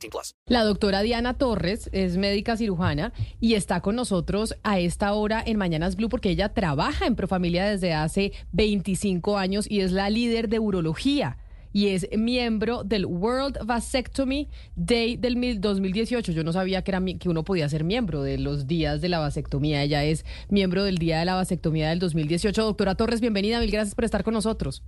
18 plus. La doctora Diana Torres es médica cirujana y está con nosotros a esta hora en Mañanas Blue porque ella trabaja en Profamilia desde hace 25 años y es la líder de urología y es miembro del World Vasectomy Day del mil- 2018. Yo no sabía que, era, que uno podía ser miembro de los días de la vasectomía. Ella es miembro del Día de la Vasectomía del 2018. Doctora Torres, bienvenida. Mil gracias por estar con nosotros.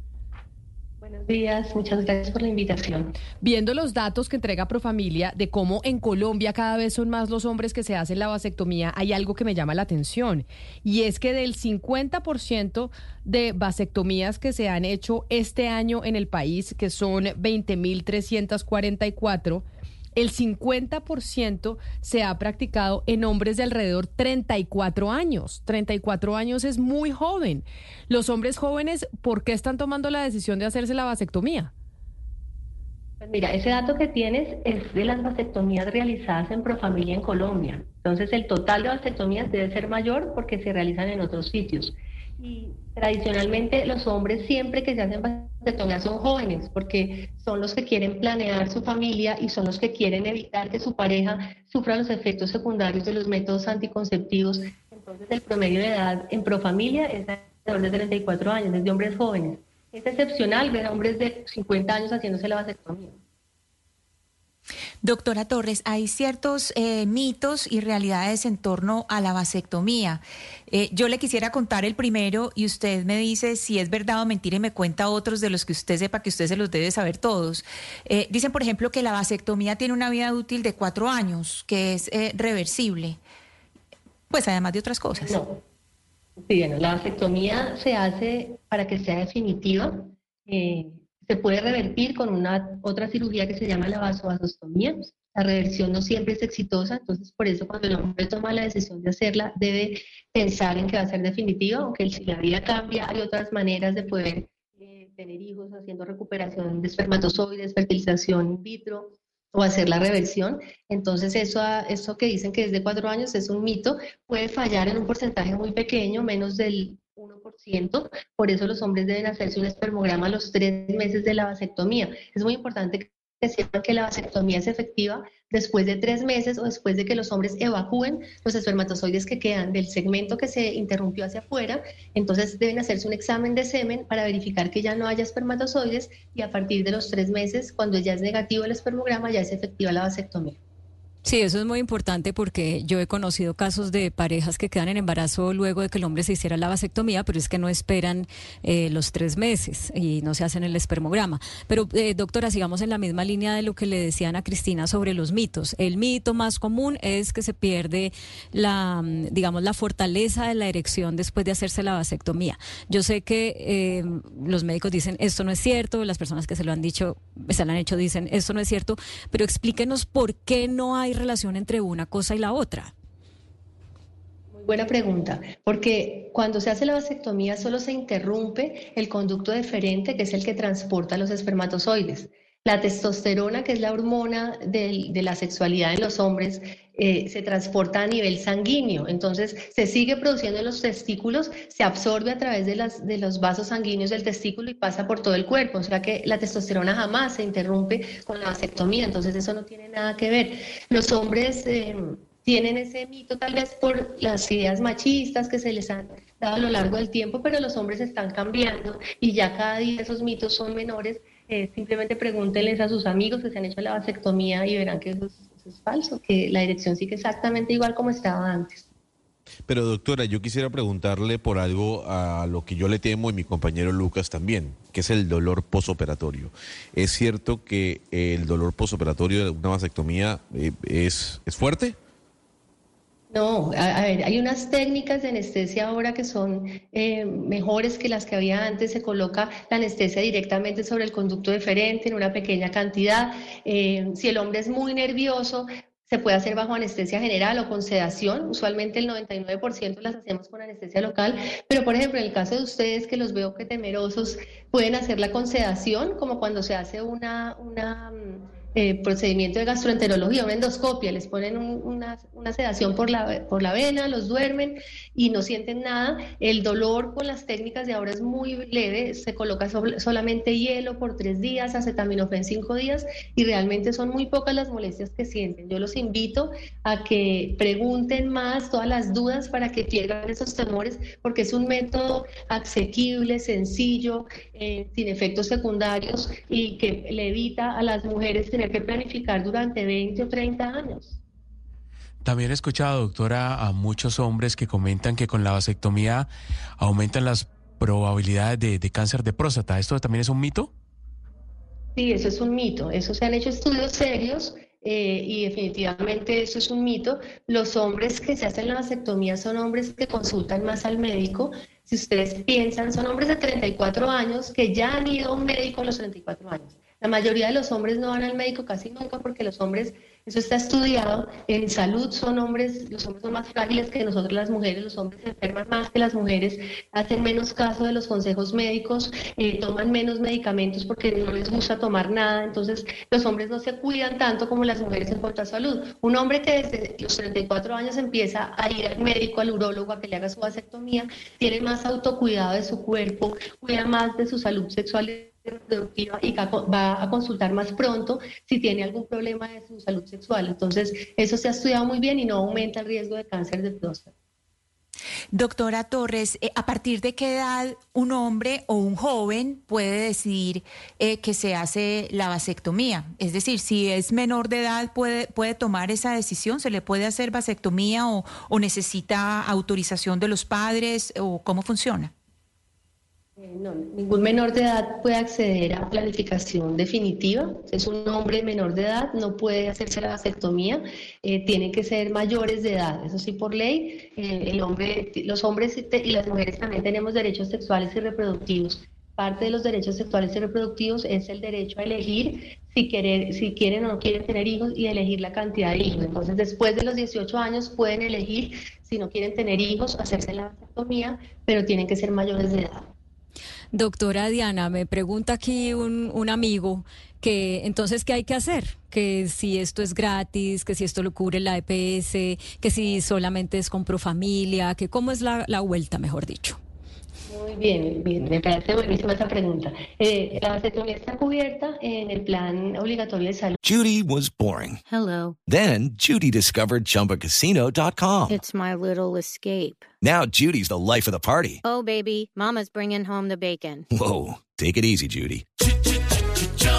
Buenos días, muchas gracias por la invitación. Viendo los datos que entrega Profamilia de cómo en Colombia cada vez son más los hombres que se hacen la vasectomía, hay algo que me llama la atención. Y es que del 50% de vasectomías que se han hecho este año en el país, que son 20.344, el 50% se ha practicado en hombres de alrededor 34 años. 34 años es muy joven. Los hombres jóvenes, ¿por qué están tomando la decisión de hacerse la vasectomía? Pues mira, ese dato que tienes es de las vasectomías realizadas en Profamilia en Colombia. Entonces, el total de vasectomías debe ser mayor porque se realizan en otros sitios. Y tradicionalmente los hombres siempre que se hacen vasectomías son jóvenes porque son los que quieren planear su familia y son los que quieren evitar que su pareja sufra los efectos secundarios de los métodos anticonceptivos. Entonces, el promedio de edad en Profamilia es alrededor de 34 años, es de hombres jóvenes. Es excepcional ver a hombres de 50 años haciéndose la vasectomía. Doctora Torres, hay ciertos eh, mitos y realidades en torno a la vasectomía. Eh, yo le quisiera contar el primero y usted me dice si es verdad o mentira y me cuenta otros de los que usted sepa que usted se los debe saber todos. Eh, dicen, por ejemplo, que la vasectomía tiene una vida útil de cuatro años, que es reversible. Pues además de otras cosas. No. Sí, bueno, la vasectomía se hace para que sea definitiva. Se puede revertir con una otra cirugía que se llama la vasovasostomía. La reversión no siempre es exitosa, entonces por eso cuando el hombre toma la decisión de hacerla debe pensar en que va a ser definitiva, aunque si la vida cambia hay otras maneras de poder eh, tener hijos haciendo recuperación de espermatozoides, fertilización in vitro o hacer la reversión. Entonces eso, eso que dicen que es de cuatro años es un mito, puede fallar en un porcentaje muy pequeño, menos del 1%, por eso los hombres deben hacerse un espermograma a los tres meses de la vasectomía. Es muy importante que sepan que la vasectomía es efectiva después de tres meses o después de que los hombres evacúen los espermatozoides que quedan del segmento que se interrumpió hacia afuera. Entonces deben hacerse un examen de semen para verificar que ya no haya espermatozoides y a partir de los tres meses, cuando ya es negativo el espermograma, ya es efectiva la vasectomía. Sí, eso es muy importante porque yo he conocido casos de parejas que quedan en embarazo luego de que el hombre se hiciera la vasectomía, pero es que no esperan eh, los tres meses y no se hacen el espermograma. Pero, eh, doctora, sigamos en la misma línea de lo que le decían a Cristina sobre los mitos. El mito más común es que se pierde la, mm, digamos, la fortaleza de la erección después de hacerse la vasectomía. Yo sé que eh, los médicos dicen esto no es cierto, las personas que se lo han dicho, se lo han hecho dicen esto no es cierto, pero explíquenos por qué no hay relación entre una cosa y la otra. Muy buena pregunta, porque cuando se hace la vasectomía solo se interrumpe el conducto deferente, que es el que transporta los espermatozoides. La testosterona, que es la hormona de la sexualidad en los hombres, eh, se transporta a nivel sanguíneo. Entonces, se sigue produciendo en los testículos, se absorbe a través de los vasos sanguíneos del testículo y pasa por todo el cuerpo. O sea que la testosterona jamás se interrumpe con la vasectomía. Entonces, eso no tiene nada que ver. Los hombres... eh, tienen ese mito tal vez por las ideas machistas que se les han dado a lo largo del tiempo, pero los hombres están cambiando y ya cada día esos mitos son menores. Eh, simplemente pregúntenles a sus amigos que se han hecho la vasectomía y verán que eso es, falso, que la dirección sigue exactamente igual como estaba antes. Pero doctora, yo quisiera preguntarle por algo a lo que yo le temo y mi compañero Lucas también, que es el dolor posoperatorio. ¿Es cierto que el dolor posoperatorio de una vasectomía eh, es, es fuerte? No, a, ver, hay unas técnicas de anestesia ahora que son eh, mejores que las que había antes. Se coloca la anestesia directamente sobre el conducto deferente en una pequeña cantidad. Eh, si el hombre es muy nervioso, se puede hacer bajo anestesia general o con sedación. Usualmente el 99% las hacemos con anestesia local, pero por ejemplo en el caso de ustedes que los veo que temerosos, pueden hacerla con sedación, como cuando se hace una, una mm, eh, procedimiento de gastroenterología, una endoscopia, les ponen una, sedación por la, por la vena, los duermen y no sienten nada. El dolor con las técnicas de ahora es muy leve, se coloca solamente hielo por tres días, acetaminofén cinco días y realmente son muy pocas las molestias que sienten. Yo los invito a que pregunten más todas las dudas para que pierdan esos temores porque es un método asequible, sencillo, eh, sin efectos secundarios y que le evita a las mujeres tener que planificar durante 20 o 30 años. También he escuchado, doctora, a muchos hombres que comentan que con la vasectomía aumentan las probabilidades de, cáncer de próstata. ¿Esto también es un mito? Sí, eso es un mito. Eso se han hecho estudios serios eh, y definitivamente eso es un mito. Los hombres que se hacen la vasectomía son hombres que consultan más al médico. Si ustedes piensan, son hombres de 34 años que ya han ido a un médico a los 34 años. La mayoría de los hombres no van al médico casi nunca porque los hombres, eso está estudiado, en salud son hombres, los hombres son más frágiles que nosotros las mujeres, los hombres se enferman más que las mujeres, hacen menos caso de los consejos médicos, eh, toman menos medicamentos porque no les gusta tomar nada, entonces los hombres no se cuidan tanto como las mujeres en cuanto a salud. Un hombre que desde los 34 años empieza a ir al médico, al urólogo, a que le haga su vasectomía, tiene más autocuidado de su cuerpo, cuida más de su salud sexual reproductiva y va a consultar más pronto si tiene algún problema de su salud sexual. Entonces, eso se ha estudiado muy bien y no aumenta el riesgo de cáncer de próstata. Doctora Torres, eh, ¿a partir de qué edad un hombre o un joven puede decidir eh, que se hace la vasectomía? Es decir, si es menor de edad, ¿puede, puede tomar esa decisión? ¿Se le puede hacer vasectomía o, o necesita autorización de los padres o cómo funciona? Eh, no, ningún menor de edad puede acceder a planificación definitiva. Es un hombre menor de edad, no puede hacerse la vasectomía. Eh, tienen que ser mayores de edad. Eso sí, por ley, eh, el hombre, los hombres y las mujeres también tenemos derechos sexuales y reproductivos. Parte de los derechos sexuales y reproductivos es el derecho a elegir si, querer, si quieren o no quieren tener hijos y elegir la cantidad de hijos. Entonces, después de los 18 años pueden elegir si no quieren tener hijos, hacerse la vasectomía, pero tienen que ser mayores de edad. Doctora Diana, me pregunta aquí un, un, amigo que entonces, ¿qué hay que hacer? Que si esto es gratis, que si esto lo cubre la EPS, que si solamente es con Profamilia, que cómo es la, la vuelta, mejor dicho. Muy bien, bien, me parece buenísima esa pregunta. Eh, la vasectomía está cubierta en el plan obligatorio de salud. Judy was boring. Hello. Then Judy discovered chumbacasino.com. It's my little escape. Now Judy's the life of the party. Oh, baby, mama's bringing home the bacon. Whoa, take it easy, Judy.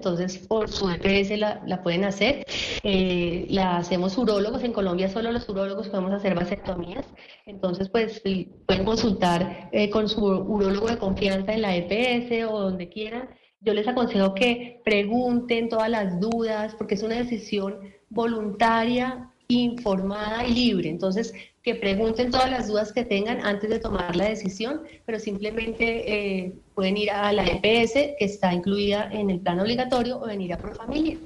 Entonces, por su EPS la, la pueden hacer. Eh, la hacemos urólogos. En Colombia solo los urólogos podemos hacer vasectomías. Entonces, pues pueden consultar eh, con su urólogo de confianza en la EPS o donde quieran. Yo les aconsejo que pregunten todas las dudas porque es una decisión voluntaria, informada y libre. Entonces, que pregunten todas las dudas que tengan antes de tomar la decisión, pero simplemente eh, pueden ir a la EPS que está incluida en el plan obligatorio o venir a Profamilia.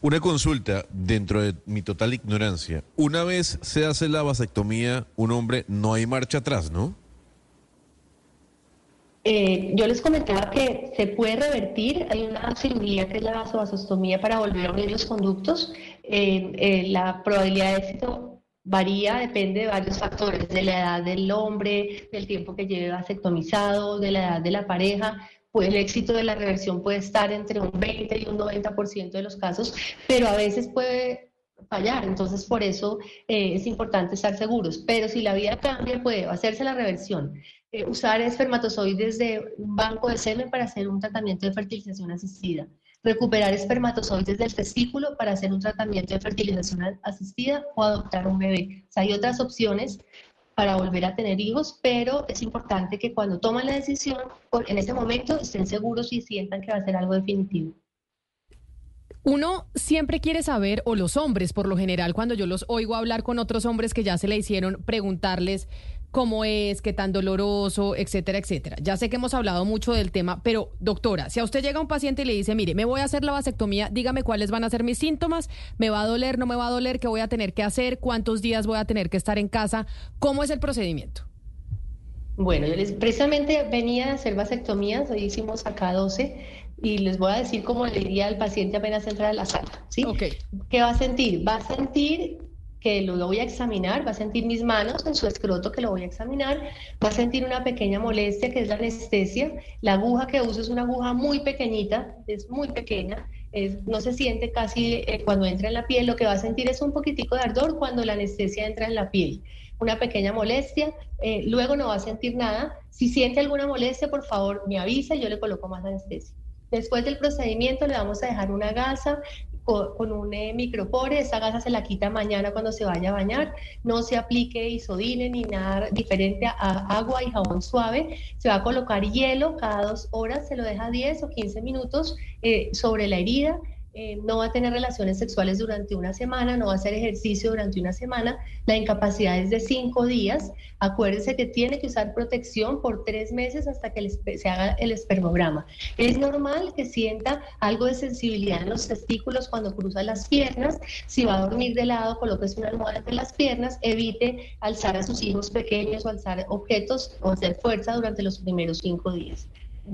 Una consulta dentro de mi total ignorancia. Una vez se hace la vasectomía, un hombre, no hay marcha atrás, ¿no? Eh, yo les comentaba que se puede revertir, hay una cirugía que es la vasovasostomía para volver a unir los conductos. Eh, la probabilidad de éxito varía, depende de varios factores, de la edad del hombre, del tiempo que lleve vasectomizado, de la edad de la pareja. Pues el éxito de la reversión puede estar entre un 20 y un 90% de los casos, pero a veces puede fallar, entonces por eso eh, es importante estar seguros. Pero si la vida cambia, puede hacerse la reversión, eh, usar espermatozoides de un banco de semen para hacer un tratamiento de fertilización asistida recuperar espermatozoides del testículo para hacer un tratamiento de fertilización asistida o adoptar un bebé. Hay otras opciones para volver a tener hijos, pero es importante que cuando toman la decisión, en ese momento estén seguros y sientan que va a ser algo definitivo. Uno siempre quiere saber, o los hombres por lo general, cuando yo los oigo hablar con otros hombres que ya se le hicieron, preguntarles cómo es, qué tan doloroso, etcétera, etcétera. Ya sé que hemos hablado mucho del tema, pero doctora, si a usted llega un paciente y le dice, mire, me voy a hacer la vasectomía, dígame cuáles van a ser mis síntomas, me va a doler, no me va a doler, qué voy a tener que hacer, cuántos días voy a tener que estar en casa, ¿cómo es el procedimiento? Bueno, yo les precisamente venía a hacer vasectomías, hoy hicimos acá 12 y les voy a decir cómo le diría al paciente apenas entra a la sala, ¿sí? ¿Qué va a sentir? Va a sentir que lo voy a examinar, va a sentir mis manos en su escroto que lo voy a examinar, va a sentir una pequeña molestia que es la anestesia, la aguja que uso es una aguja muy pequeñita, es muy pequeña, no se siente casi eh, cuando entra en la piel, lo que va a sentir es un poquitico de ardor cuando la anestesia entra en la piel, una pequeña molestia, eh, luego no va a sentir nada, si siente alguna molestia por favor me avisa y yo le coloco más anestesia. Después del procedimiento le vamos a dejar una gasa con, un eh, micropore, esa gasa se la quita mañana cuando se vaya a bañar, no se aplique isodine ni nada diferente a agua y jabón suave, se va a colocar hielo cada dos horas, se lo deja 10 o 15 minutos eh, sobre la herida, eh, no va a tener relaciones sexuales durante una semana, no va a hacer ejercicio durante una semana, la incapacidad es de cinco días. Acuérdese que tiene que usar protección por tres meses hasta que se haga el espermograma. Es normal que sienta algo de sensibilidad en los testículos cuando cruza las piernas. Si va a dormir de lado, colóquese una almohada entre las piernas, evite alzar a sus hijos pequeños o alzar objetos o hacer fuerza durante los primeros cinco días.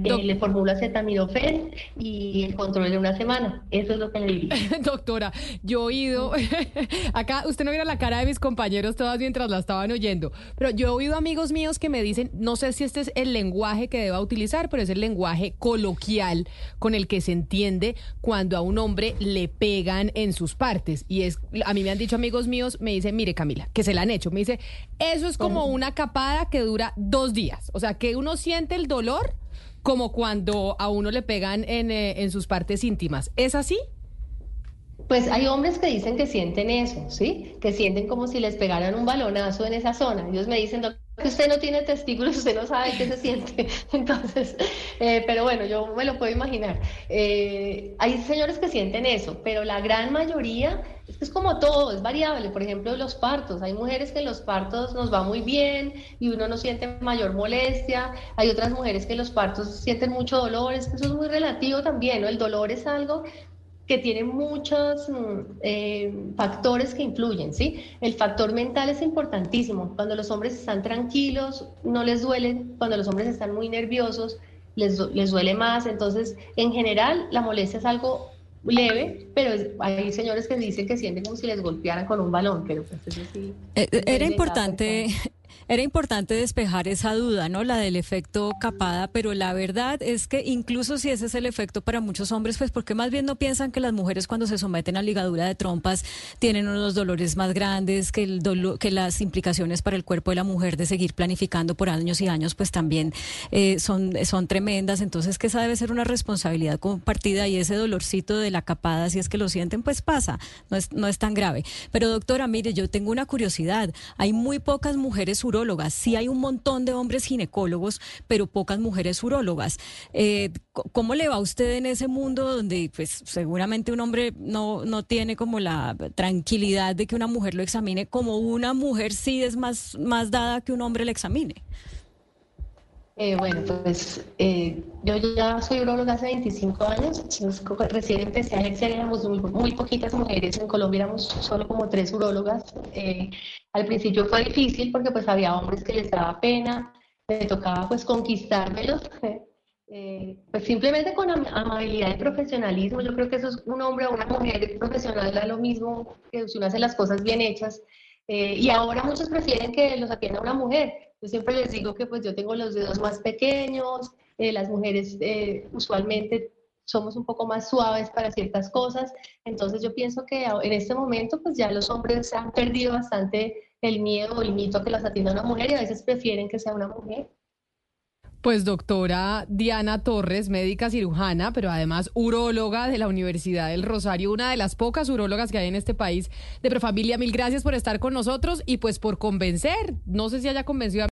Eh, le formula acetaminofén y el control de una semana. Eso es lo que le diría. Doctora, yo he oído, acá usted no viera la cara de mis compañeros todas mientras la estaban oyendo, pero yo he oído amigos míos que me dicen, no sé si este es el lenguaje que deba utilizar, pero es el lenguaje coloquial con el que se entiende cuando a un hombre le pegan en sus partes. Y es, a mí me han dicho amigos míos, me dicen, mire Camila, que se la han hecho, me dice, eso es como una capada que dura dos días. O sea, que uno siente el dolor como cuando a uno le pegan en, eh, en sus partes íntimas. ¿Es así? Pues hay hombres que dicen que sienten eso, ¿sí? Que sienten como si les pegaran un balonazo en esa zona. Ellos me dicen, que usted no tiene testículos, usted no sabe qué se siente. Entonces, eh, pero bueno, yo me lo puedo imaginar. Eh, hay señores que sienten eso, pero la gran mayoría es que es como todo, es variable. Por ejemplo, los partos. Hay mujeres que en los partos nos va muy bien y uno no siente mayor molestia. Hay otras mujeres que en los partos sienten mucho dolor. Es que eso es muy relativo también, ¿no? El dolor es algo que tiene muchos mm, eh, factores que influyen, ¿sí? El factor mental es importantísimo. Cuando los hombres están tranquilos, no les duelen. Cuando los hombres están muy nerviosos, les, les duele más. Entonces, en general, la molestia es algo leve, pero hay señores que dicen que sienten como si les golpearan con un balón, pero pues eso sí. Eh, era importante, era importante despejar esa duda, ¿no? La del efecto capada, pero la verdad es que incluso si ese es el efecto para muchos hombres, pues porque más bien no piensan que las mujeres cuando se someten a ligadura de trompas tienen unos dolores más grandes, que el dolor, que las implicaciones para el cuerpo de la mujer de seguir planificando por años y años, pues también eh, son, son tremendas. Entonces, que esa debe ser una responsabilidad compartida y ese dolorcito de la capada, si es que lo sienten, pues pasa, no es, no es tan grave. Pero doctora, mire, yo tengo una curiosidad. Hay muy pocas mujeres urólogas. Sí hay un montón de hombres ginecólogos, pero pocas mujeres urólogas. Eh, ¿Cómo le va a usted en ese mundo donde pues seguramente un hombre no, no tiene como la tranquilidad de que una mujer lo examine, como una mujer sí es más, más dada que un hombre le examine? Eh, bueno, pues eh, yo ya soy urologa hace 25 años, recién empecé a ejercer, éramos muy, poquitas mujeres, en Colombia éramos solo como tres urólogas. Eh, al principio fue difícil porque pues había hombres que les daba pena, me tocaba pues conquistármelos, pues simplemente con amabilidad y profesionalismo, yo creo que eso es un hombre o una mujer profesional da lo mismo que si uno hace las cosas bien hechas. y ahora muchos prefieren que los atienda una mujer, yo siempre les digo que pues yo tengo los dedos más pequeños, eh, las mujeres eh, usualmente somos un poco más suaves para ciertas cosas, entonces yo pienso que en este momento pues ya los hombres han perdido bastante el miedo o el mito que las atienda una mujer y a veces prefieren que sea una mujer. Pues doctora Diana Torres, médica cirujana, pero además uróloga de la Universidad del Rosario, una de las pocas urólogas que hay en este país de Profamilia. Mil gracias por estar con nosotros y pues por convencer. No sé si haya convencido a...